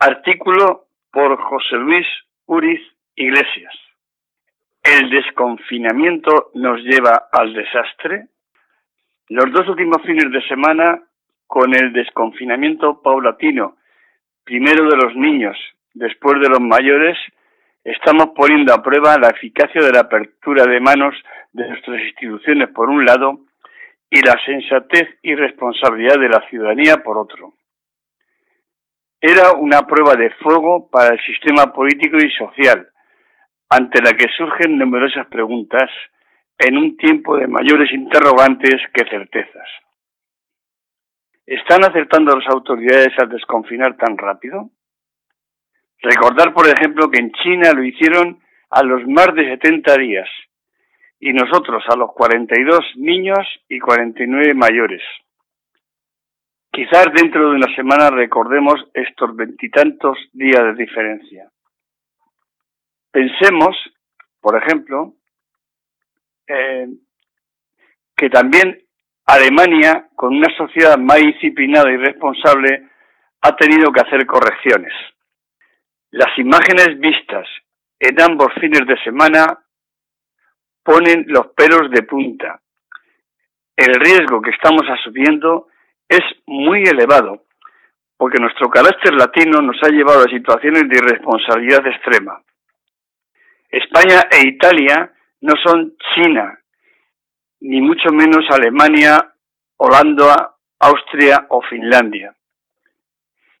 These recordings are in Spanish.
Artículo por José Luis Uriz Iglesias. ¿El desconfinamiento nos lleva al desastre? Los dos últimos fines de semana, con el desconfinamiento paulatino, primero de los niños, después de los mayores, estamos poniendo a prueba la eficacia de la apertura de manos de nuestras instituciones por un lado y la sensatez y responsabilidad de la ciudadanía por otro. Era una prueba de fuego para el sistema político y social, ante la que surgen numerosas preguntas en un tiempo de mayores interrogantes que certezas. ¿Están acertando las autoridades al desconfinar tan rápido? Recordar, por ejemplo, que en China lo hicieron a los más de 70 días y nosotros a los 42 niños y 49 mayores. Quizás dentro de una semana recordemos estos veintitantos días de diferencia. Pensemos, por ejemplo, que también Alemania, con una sociedad más disciplinada y responsable, ha tenido que hacer correcciones. Las imágenes vistas en ambos fines de semana ponen los pelos de punta. El riesgo que estamos asumiendo es muy elevado, porque nuestro carácter latino nos ha llevado a situaciones de irresponsabilidad extrema. España e Italia no son China, ni mucho menos Alemania, Holanda, Austria o Finlandia.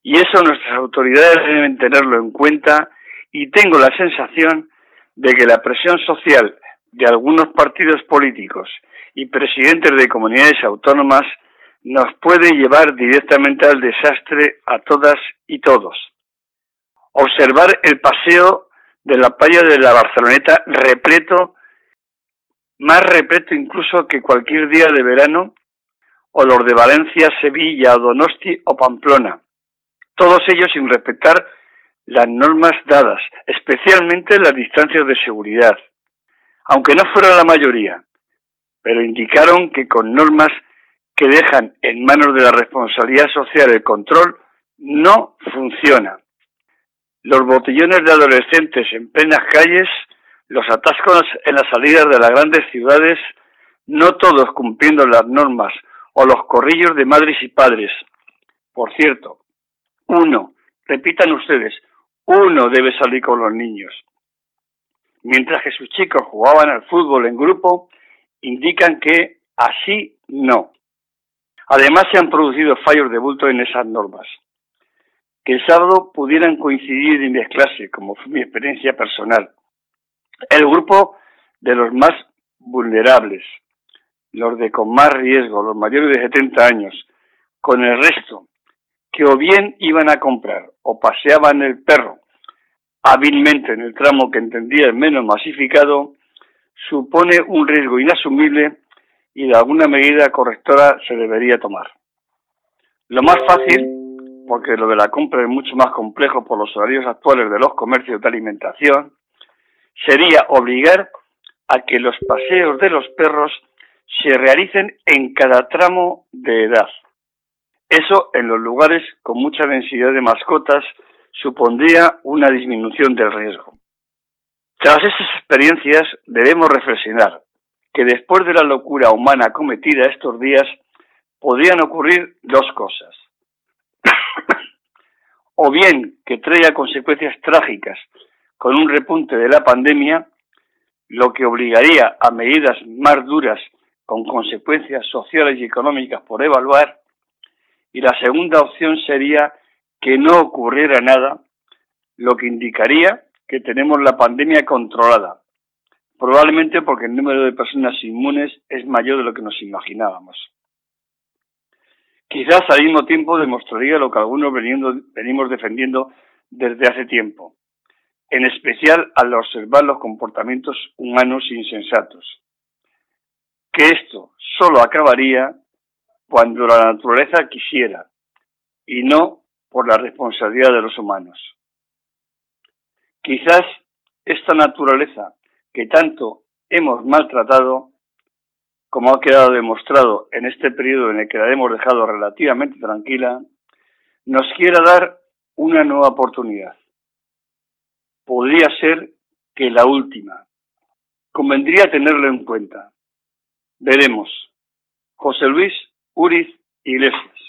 Y eso nuestras autoridades deben tenerlo en cuenta y tengo la sensación de que la presión social de algunos partidos políticos y presidentes de comunidades autónomas nos puede llevar directamente al desastre a todas y todos. Observar el paseo de la playa de la Barceloneta repleto, más repleto incluso que cualquier día de verano, o los de Valencia, Sevilla, Donosti o Pamplona. Todos ellos sin respetar las normas dadas, especialmente las distancias de seguridad. Aunque no fuera la mayoría, pero indicaron que con normas que dejan en manos de la responsabilidad social el control no funciona. Los botellones de adolescentes en plenas calles, los atascos en las salidas de las grandes ciudades, no todos cumpliendo las normas, o los corrillos de madres y padres. Por cierto, uno, repitan ustedes, uno debe salir con los niños. Mientras que sus chicos jugaban al fútbol en grupo, indican que así no. Además, se han producido fallos de bulto en esas normas. Que el sábado pudieran coincidir y mezclarse, como fue mi experiencia personal. El grupo de los más vulnerables, los de con más riesgo, los mayores de 70 años, con el resto, que o bien iban a comprar o paseaban el perro hábilmente en el tramo que entendía el menos masificado, supone un riesgo inasumible y de alguna medida correctora se debería tomar. Lo más fácil, porque lo de la compra es mucho más complejo por los horarios actuales de los comercios de alimentación, sería obligar a que los paseos de los perros se realicen en cada tramo de edad. Eso en los lugares con mucha densidad de mascotas supondría una disminución del riesgo. Tras esas experiencias debemos reflexionar que después de la locura humana cometida estos días podrían ocurrir dos cosas. o bien que traiga consecuencias trágicas con un repunte de la pandemia, lo que obligaría a medidas más duras con consecuencias sociales y económicas por evaluar, y la segunda opción sería que no ocurriera nada, lo que indicaría que tenemos la pandemia controlada, probablemente porque el número de personas inmunes es mayor de lo que nos imaginábamos. Quizás al mismo tiempo demostraría lo que algunos venimos defendiendo desde hace tiempo, en especial al observar los comportamientos humanos insensatos, que esto solo acabaría cuando la naturaleza quisiera y no por la responsabilidad de los humanos. Quizás esta naturaleza que tanto hemos maltratado, como ha quedado demostrado en este periodo en el que la hemos dejado relativamente tranquila, nos quiera dar una nueva oportunidad. Podría ser que la última. Convendría tenerlo en cuenta. Veremos. José Luis Uriz Iglesias.